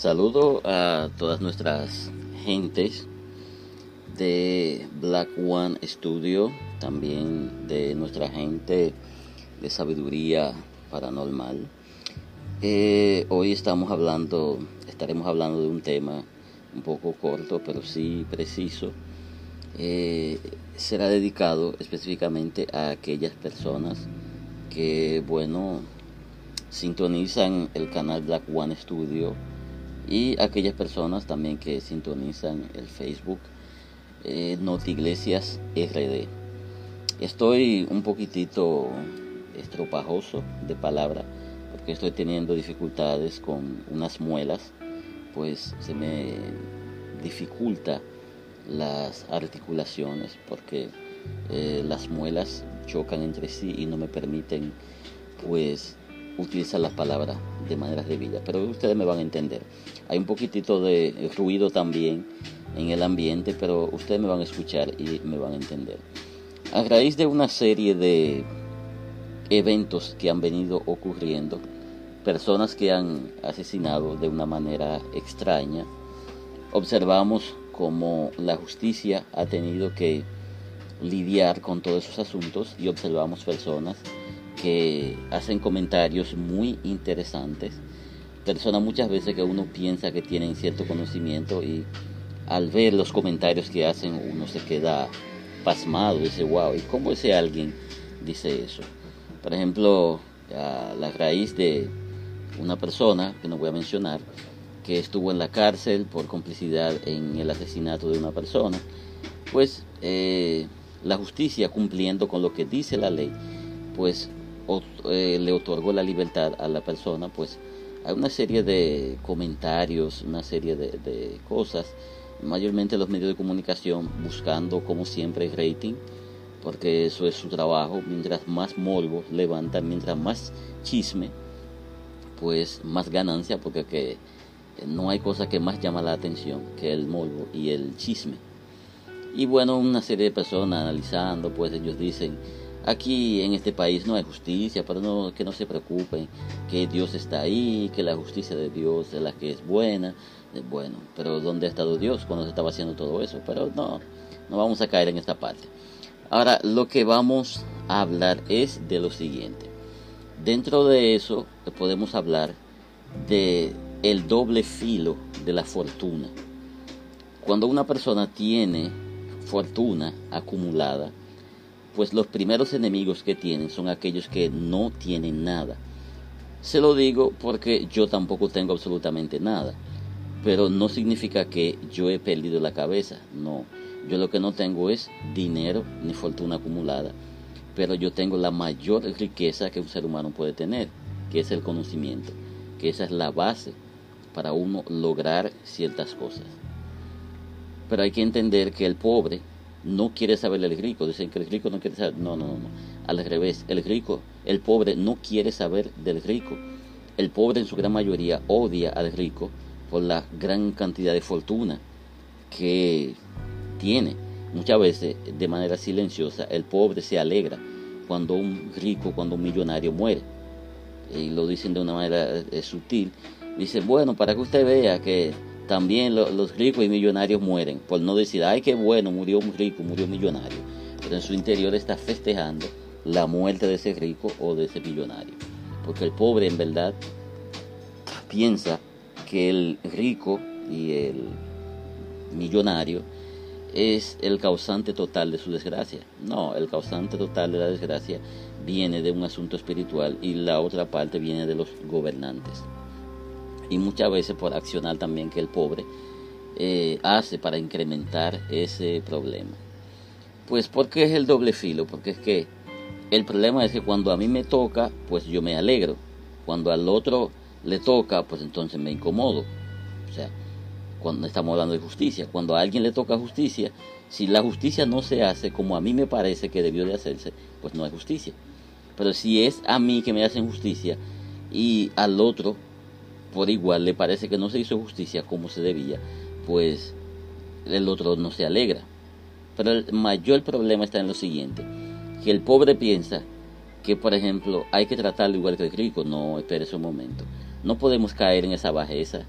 Saludo a todas nuestras gentes de Black One Studio, también de nuestra gente de sabiduría paranormal. Eh, hoy estamos hablando, estaremos hablando de un tema un poco corto, pero sí preciso. Eh, será dedicado específicamente a aquellas personas que, bueno, sintonizan el canal Black One Studio y aquellas personas también que sintonizan el Facebook eh, Iglesias RD. Estoy un poquitito estropajoso de palabra porque estoy teniendo dificultades con unas muelas, pues se me dificulta las articulaciones porque eh, las muelas chocan entre sí y no me permiten pues utilizar las palabras de manera debida. Pero ustedes me van a entender. Hay un poquitito de ruido también en el ambiente, pero ustedes me van a escuchar y me van a entender. A raíz de una serie de eventos que han venido ocurriendo, personas que han asesinado de una manera extraña, observamos cómo la justicia ha tenido que lidiar con todos esos asuntos y observamos personas que hacen comentarios muy interesantes, personas muchas veces que uno piensa que tienen cierto conocimiento y al ver los comentarios que hacen uno se queda pasmado, dice, wow, ¿y cómo ese alguien dice eso? Por ejemplo, a la raíz de una persona, que no voy a mencionar, que estuvo en la cárcel por complicidad en el asesinato de una persona, pues eh, la justicia cumpliendo con lo que dice la ley, pues eh, le otorgó la libertad a la persona, pues hay una serie de comentarios, una serie de, cosas, mayormente los medios de comunicación buscando como siempre rating, porque eso es su trabajo, mientras más morbo levantan, mientras más chisme, pues más ganancia, porque que no hay cosa que más llama la atención que el morbo y el chisme. Y bueno, una serie de personas analizando, pues ellos dicen, Aquí en este país no hay justicia, pero no, que no se preocupen, que Dios está ahí, que la justicia de Dios es la que es buena. Eh, bueno, pero ¿dónde ha estado Dios cuando se estaba haciendo todo eso? Pero no, no vamos a caer en esta parte. Ahora, lo que vamos a hablar es de lo siguiente. Dentro de eso eh, podemos hablar de el doble filo de la fortuna. Cuando una persona tiene fortuna acumulada, pues los primeros enemigos que tienen son aquellos que no tienen nada. Se lo digo porque yo tampoco tengo absolutamente nada, pero no significa que yo he perdido la cabeza, no. Yo lo que no tengo es dinero ni fortuna acumulada, pero yo tengo la mayor riqueza que un ser humano puede tener, que es el conocimiento, que esa es la base para uno lograr ciertas cosas. Pero hay que entender que el pobre no quiere saber del rico. Dicen que el rico no quiere saber. No, no, no. Al revés, el rico, el pobre no quiere saber del rico. El pobre en su gran mayoría odia al rico por la gran cantidad de fortuna que tiene. Muchas veces, de manera silenciosa, el pobre se alegra cuando un rico, cuando un millonario muere. Y lo dicen de una manera eh, sutil. Dicen, bueno, para que usted vea que también los ricos y millonarios mueren, por no decir, ay, qué bueno, murió un rico, murió un millonario. Pero en su interior está festejando la muerte de ese rico o de ese millonario. Porque el pobre en verdad piensa que el rico y el millonario es el causante total de su desgracia. No, el causante total de la desgracia viene de un asunto espiritual y la otra parte viene de los gobernantes y muchas veces por accionar también que el pobre eh, hace para incrementar ese problema. Pues porque es el doble filo, porque es que el problema es que cuando a mí me toca, pues yo me alegro. Cuando al otro le toca, pues entonces me incomodo. O sea, cuando estamos hablando de justicia, cuando a alguien le toca justicia, si la justicia no se hace como a mí me parece que debió de hacerse, pues no hay justicia. Pero si es a mí que me hacen justicia y al otro por igual le parece que no se hizo justicia como se debía, pues el otro no se alegra. Pero el mayor problema está en lo siguiente, que el pobre piensa que, por ejemplo, hay que tratarlo igual que el rico. No, espere un momento. No podemos caer en esa bajeza.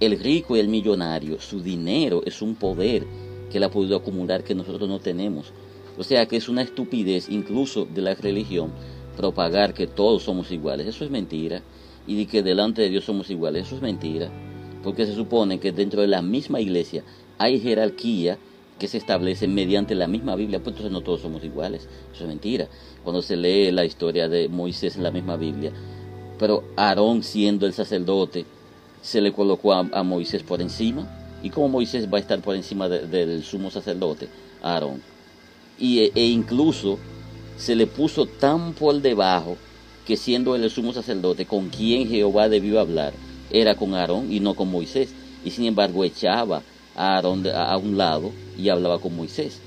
el rico y el millonario, su dinero es un poder que él ha podido acumular que nosotros no tenemos. O sea que es una estupidez incluso de la religión propagar que todos somos iguales. Eso es mentira. Y de que delante de Dios somos iguales. Eso es mentira. Porque se supone que dentro de la misma iglesia hay jerarquía que se establece mediante la misma Biblia, pues entonces no todos somos iguales. Eso es mentira. Cuando se lee la historia de Moisés en la misma Biblia, pero Aarón siendo el sacerdote, se le colocó a, Moisés por encima. ¿Y cómo Moisés va a estar por encima del sumo sacerdote? Aarón. Y, e, e incluso se le puso tan por debajo que siendo él el sumo sacerdote con quien Jehová debió hablar, era con Aarón y no con Moisés. Y sin embargo echaba a Aarón a un lado y hablaba con Moisés.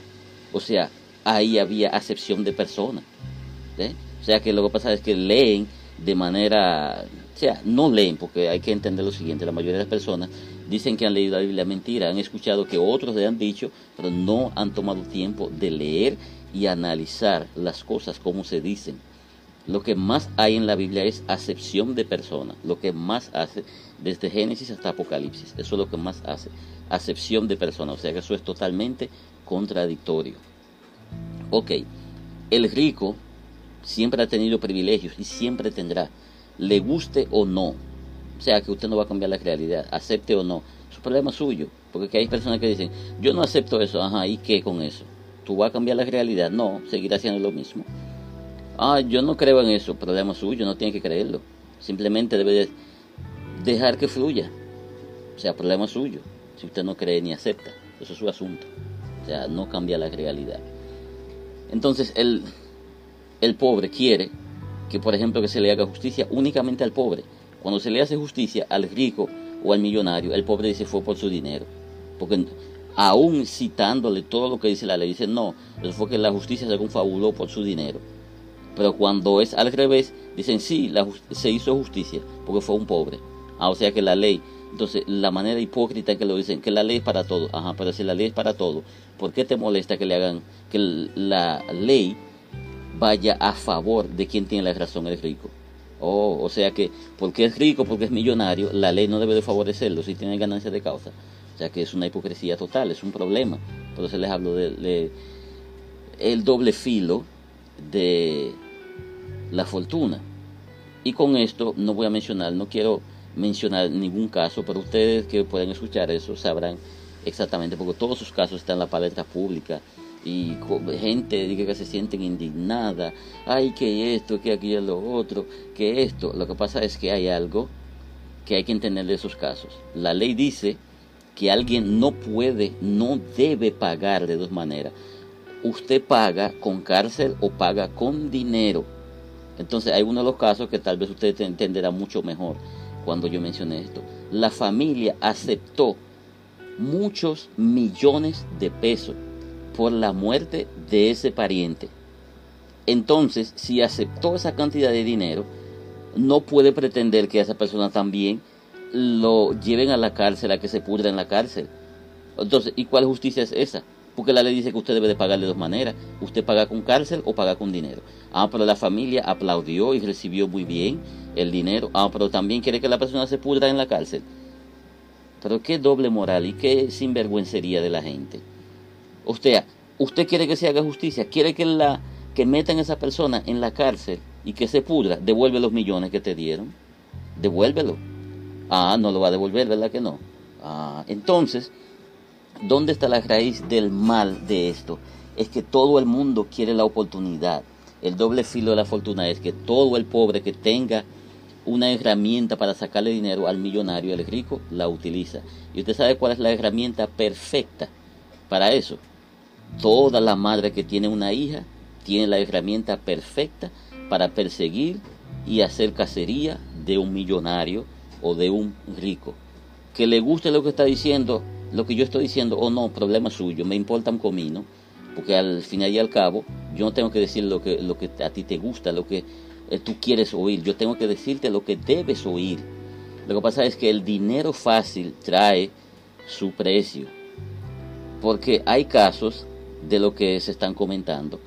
O sea, ahí había acepción de persona. O sea que lo que pasa es que leen de manera, o sea, no leen, porque hay que entender lo siguiente, la mayoría de las personas dicen que han leído la Biblia mentira, han escuchado que otros le han dicho, pero no han tomado tiempo de leer y analizar las cosas como se dicen. Lo que más hay en la Biblia es acepción de persona, lo que más hace desde Génesis hasta Apocalipsis, eso es lo que más hace, acepción de persona, o sea que eso es totalmente contradictorio. Ok, el rico siempre ha tenido privilegios y siempre tendrá, le guste o no, o sea que usted no va a cambiar la realidad, acepte o no, es un problema suyo, porque hay personas que dicen, yo no acepto eso, ajá, ¿y qué con eso? ¿Tú vas a cambiar la realidad? No, seguirá haciendo lo mismo. Ah, yo no creo en eso, problema suyo, no tiene que creerlo. Simplemente debe dejar que fluya. O sea, problema suyo. Si usted no cree ni acepta, eso es su asunto. O sea, no cambia la realidad. Entonces, el, el pobre quiere que, por ejemplo, que se le haga justicia únicamente al pobre. Cuando se le hace justicia al rico o al millonario, el pobre dice fue por su dinero. Porque aún citándole todo lo que dice la ley, dice, no, eso fue que la justicia se confabuló por su dinero. Pero cuando es al revés, dicen, sí, la, se hizo justicia porque fue un pobre. Ah, o sea que la ley, entonces la manera hipócrita que lo dicen, que la ley es para todo. Ajá, pero si la ley es para todo, ¿por qué te molesta que le hagan, que la ley vaya a favor de quien tiene la razón, el rico? Oh, o sea que porque es rico, porque es millonario, la ley no debe de favorecerlo si tiene ganancia de causa. O sea que es una hipocresía total, es un problema. Por eso les hablo de, el doble filo de la fortuna. Y con esto no voy a mencionar, no quiero mencionar ningún caso, pero ustedes que pueden escuchar eso sabrán exactamente, porque todos sus casos están en la palestra pública y gente que se sienten indignada, ay que esto, que aquello, lo otro, que esto. Lo que pasa es que hay algo que hay que entender de esos casos. La ley dice que alguien no puede, no debe pagar de dos maneras. Usted paga con cárcel o paga con dinero. Entonces hay uno de los casos que tal vez usted entenderá mucho mejor cuando yo mencioné esto. La familia aceptó muchos millones de pesos por la muerte de ese pariente. Entonces, si aceptó esa cantidad de dinero, no puede pretender que esa persona también lo lleven a la cárcel, a que se pudra en la cárcel. Entonces, ¿y cuál justicia es esa? Porque la ley dice que usted debe de pagar de dos maneras. Usted paga con cárcel o paga con dinero. Ah, pero la familia aplaudió y recibió muy bien el dinero. Ah, pero también quiere que la persona se pudra en la cárcel. Pero qué doble moral y qué sinvergüencería de la gente. O sea, usted quiere que se haga justicia, quiere que la que metan a esa persona en la cárcel y que se pudra, devuelve los millones que te dieron. Devuélvelo. Ah, no lo va a devolver, ¿verdad que no? Ah, entonces, ¿dónde está la raíz del mal de esto? Es que todo el mundo quiere la oportunidad. El doble filo de la fortuna es que todo el pobre que tenga una herramienta para sacarle dinero al millonario, al rico, la utiliza. Y usted sabe cuál es la herramienta perfecta para eso. Toda la madre que tiene una hija tiene la herramienta perfecta para perseguir y hacer cacería de un millonario o de un rico. Que le guste lo que está diciendo, lo que yo estoy diciendo o no, problema suyo, me importa un comino, porque al final y al cabo yo no tengo que decir lo que, lo que a ti te gusta, lo que eh, tú quieres oír, yo tengo que decirte lo que debes oír. Lo que pasa es que el dinero fácil trae su precio, porque hay casos de lo que se están comentando.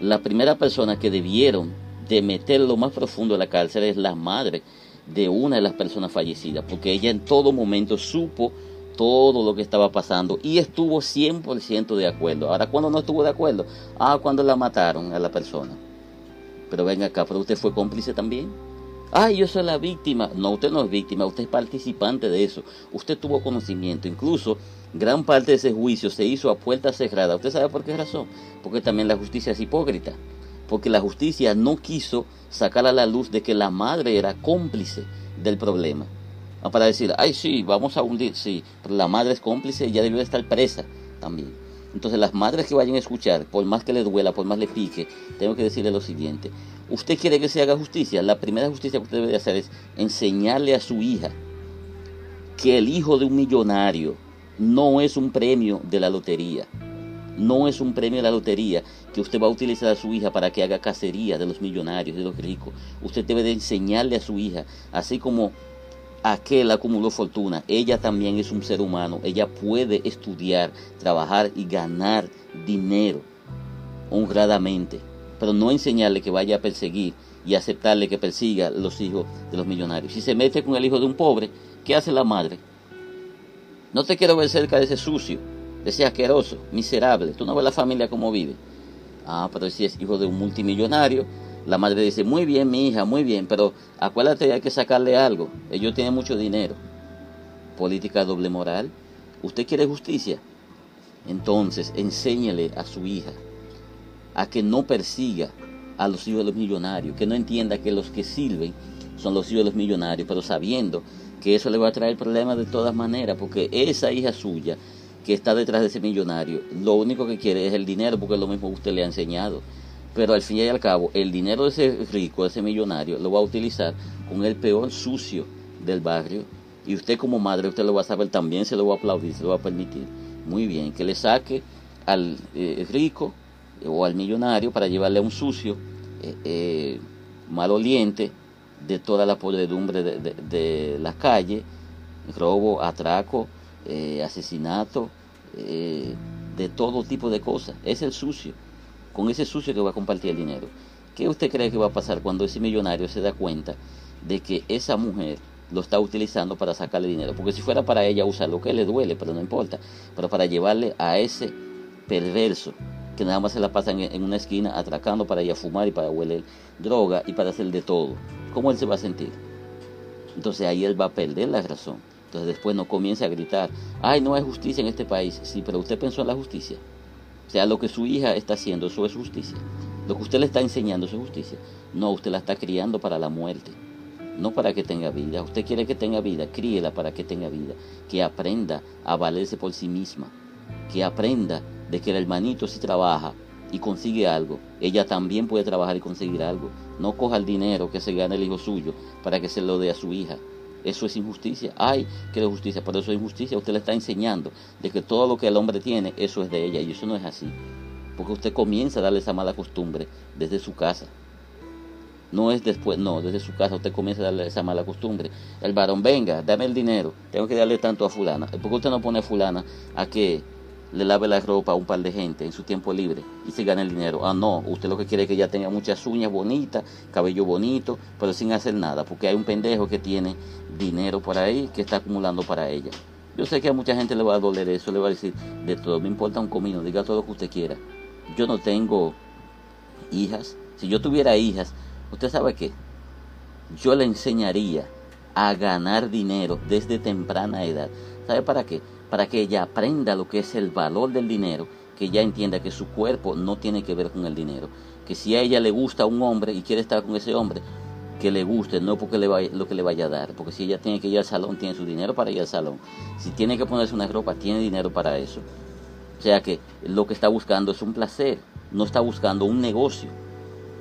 La primera persona que debieron de meter lo más profundo de la cárcel es la madre de una de las personas fallecidas, porque ella en todo momento supo todo lo que estaba pasando y estuvo 100% de acuerdo. Ahora, cuando no estuvo de acuerdo? Ah, cuando la mataron a la persona. Pero venga acá, pero usted fue cómplice también. Ah, yo soy la víctima. No, usted no es víctima, usted es participante de eso. Usted tuvo conocimiento. Incluso gran parte de ese juicio se hizo a puerta cerrada. ¿Usted sabe por qué razón? Porque también la justicia es hipócrita. Porque la justicia no quiso sacar a la luz de que la madre era cómplice del problema. Ah, para decir, ay, sí, vamos a hundir, sí, pero la madre es cómplice y ya debió estar presa también. Entonces las madres que vayan a escuchar, por más que le duela, por más le pique, tengo que decirle lo siguiente. Usted quiere que se haga justicia. La primera justicia que usted debe hacer es enseñarle a su hija que el hijo de un millonario no es un premio de la lotería. No es un premio de la lotería que usted va a utilizar a su hija para que haga cacería de los millonarios, de los ricos. Usted debe de enseñarle a su hija, así como aquel acumuló fortuna, ella también es un ser humano, ella puede estudiar, trabajar y ganar dinero honradamente, pero no enseñarle que vaya a perseguir y aceptarle que persiga los hijos de los millonarios. Si se mete con el hijo de un pobre, ¿qué hace la madre? No te quiero ver cerca de ese sucio, de ese asqueroso, miserable. Tú no ves la familia como vive. Ah, pero si es hijo de un multimillonario, la madre dice, muy bien, mi hija, muy bien, pero acuérdate, hay que sacarle algo. Ellos tienen mucho dinero. Política doble moral. ¿Usted quiere justicia? Entonces, enséñele a su hija a que no persiga a los hijos de los millonarios, que no entienda que los que sirven son los hijos de los millonarios, pero sabiendo que eso le va a traer problemas de todas maneras, porque esa hija suya que está detrás de ese millonario, lo único que quiere es el dinero, porque es lo mismo que usted le ha enseñado. Pero al fin y al cabo, el dinero de ese rico, de ese millonario, lo va a utilizar con el peor sucio del barrio. Y usted como madre, usted lo va a saber también, se lo va a aplaudir, se lo va a permitir. Muy bien, que le saque al eh, rico eh, o al millonario para llevarle a un sucio eh, maloliente de toda la podredumbre de, de, la calle, robo, atraco, asesinato, de todo tipo de cosas. Es el sucio con ese sucio que va a compartir el dinero. ¿Qué usted cree que va a pasar cuando ese millonario se da cuenta de que esa mujer lo está utilizando para sacarle dinero? Porque si fuera para ella usar lo que le duele, pero no importa, pero para llevarle a ese perverso que nada más se la pasa en, una esquina atracando para ella fumar y para hueler droga y para hacer de todo. ¿Cómo él se va a sentir? Entonces ahí él va a perder la razón. Entonces después no comienza a gritar, ay, no hay justicia en este país. Sí, pero usted pensó en la justicia. Sea, lo que su hija está haciendo, eso es justicia. Lo que usted le está enseñando, eso es justicia. No, usted la está criando para la muerte, no para que tenga vida. Usted quiere que tenga vida, críela para que tenga vida. Que aprenda a valerse por sí misma. Que aprenda de que el hermanito si trabaja y consigue algo, ella también puede trabajar y conseguir algo. No coja el dinero que se gane el hijo suyo para que se lo dé a su hija. Eso es injusticia. Ay, que es justicia, pero eso es injusticia. Usted le está enseñando de que todo lo que el hombre tiene, eso es de ella. Y eso no es así. Porque usted comienza a darle esa mala costumbre desde su casa. No es después, no, desde su casa usted comienza a darle esa mala costumbre. El varón, venga, dame el dinero, tengo que darle tanto a fulana. ¿Por qué usted no pone a fulana a que le lave la ropa a un par de gente en su tiempo libre y se gane el dinero. Ah, no, usted lo que quiere es que ella tenga muchas uñas bonitas, cabello bonito, pero sin hacer nada, porque hay un pendejo que tiene dinero por ahí que está acumulando para ella. Yo sé que a mucha gente le va a doler eso, le va a decir, de todo, me importa un comino, diga todo lo que usted quiera. Yo no tengo hijas. Si yo tuviera hijas, usted sabe qué, yo le enseñaría a ganar dinero desde temprana edad. ¿Sabe para qué? Para que ella aprenda lo que es el valor del dinero, que ella entienda que su cuerpo no tiene que ver con el dinero, que si a ella le gusta un hombre y quiere estar con ese hombre, que le guste, no porque le vaya, lo que le vaya a dar, porque si ella tiene que ir al salón, tiene su dinero para ir al salón, si tiene que ponerse una ropa, tiene dinero para eso. O sea que lo que está buscando es un placer, no está buscando un negocio.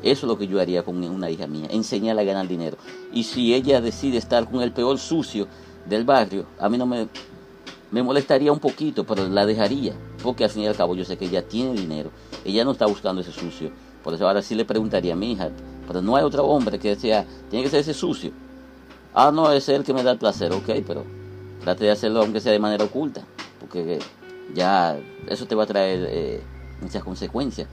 Eso es lo que yo haría con una hija mía, enseñarle a ganar dinero. Y si ella decide estar con el peor sucio del barrio, a mí no me, me molestaría un poquito, pero la dejaría, porque al fin y al cabo yo sé que ella tiene dinero, ella no está buscando ese sucio. Por eso ahora sí le preguntaría a mi hija, pero no hay otro hombre que sea, tiene que ser ese sucio. Ah, no, es el que me da el placer, ok, pero trate de hacerlo aunque sea de manera oculta, porque ya eso te va a traer eh, muchas consecuencias.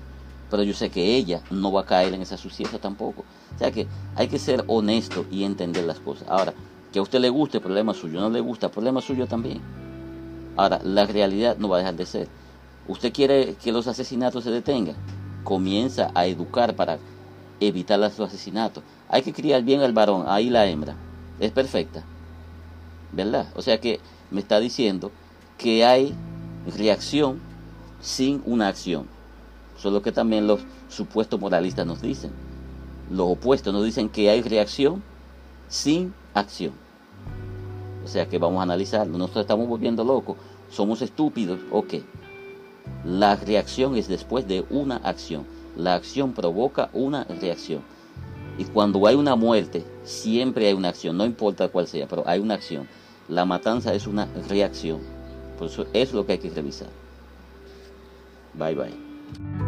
pero yo sé que ella no va a caer en esa suciedad tampoco. O sea que hay que ser honesto y entender las cosas. Ahora, que a usted le guste, problema suyo, no le gusta, problema suyo también. Ahora, la realidad no va a dejar de ser. ¿Usted quiere que los asesinatos se detengan? Comienza a educar para evitar los asesinatos. Hay que criar bien al varón, ahí la hembra. Es perfecta. ¿Verdad? O sea que me está diciendo que hay reacción sin una acción. Eso es lo que también los supuestos moralistas nos dicen. Los opuestos nos dicen que hay reacción sin acción. O sea que vamos a analizarlo. Nosotros estamos volviendo locos. Somos estúpidos. Ok. La reacción es después de una acción. La acción provoca una reacción. Y cuando hay una muerte, siempre hay una acción. No importa cuál sea, pero hay una acción. La matanza es una reacción. Por eso es lo que hay que revisar. Bye bye.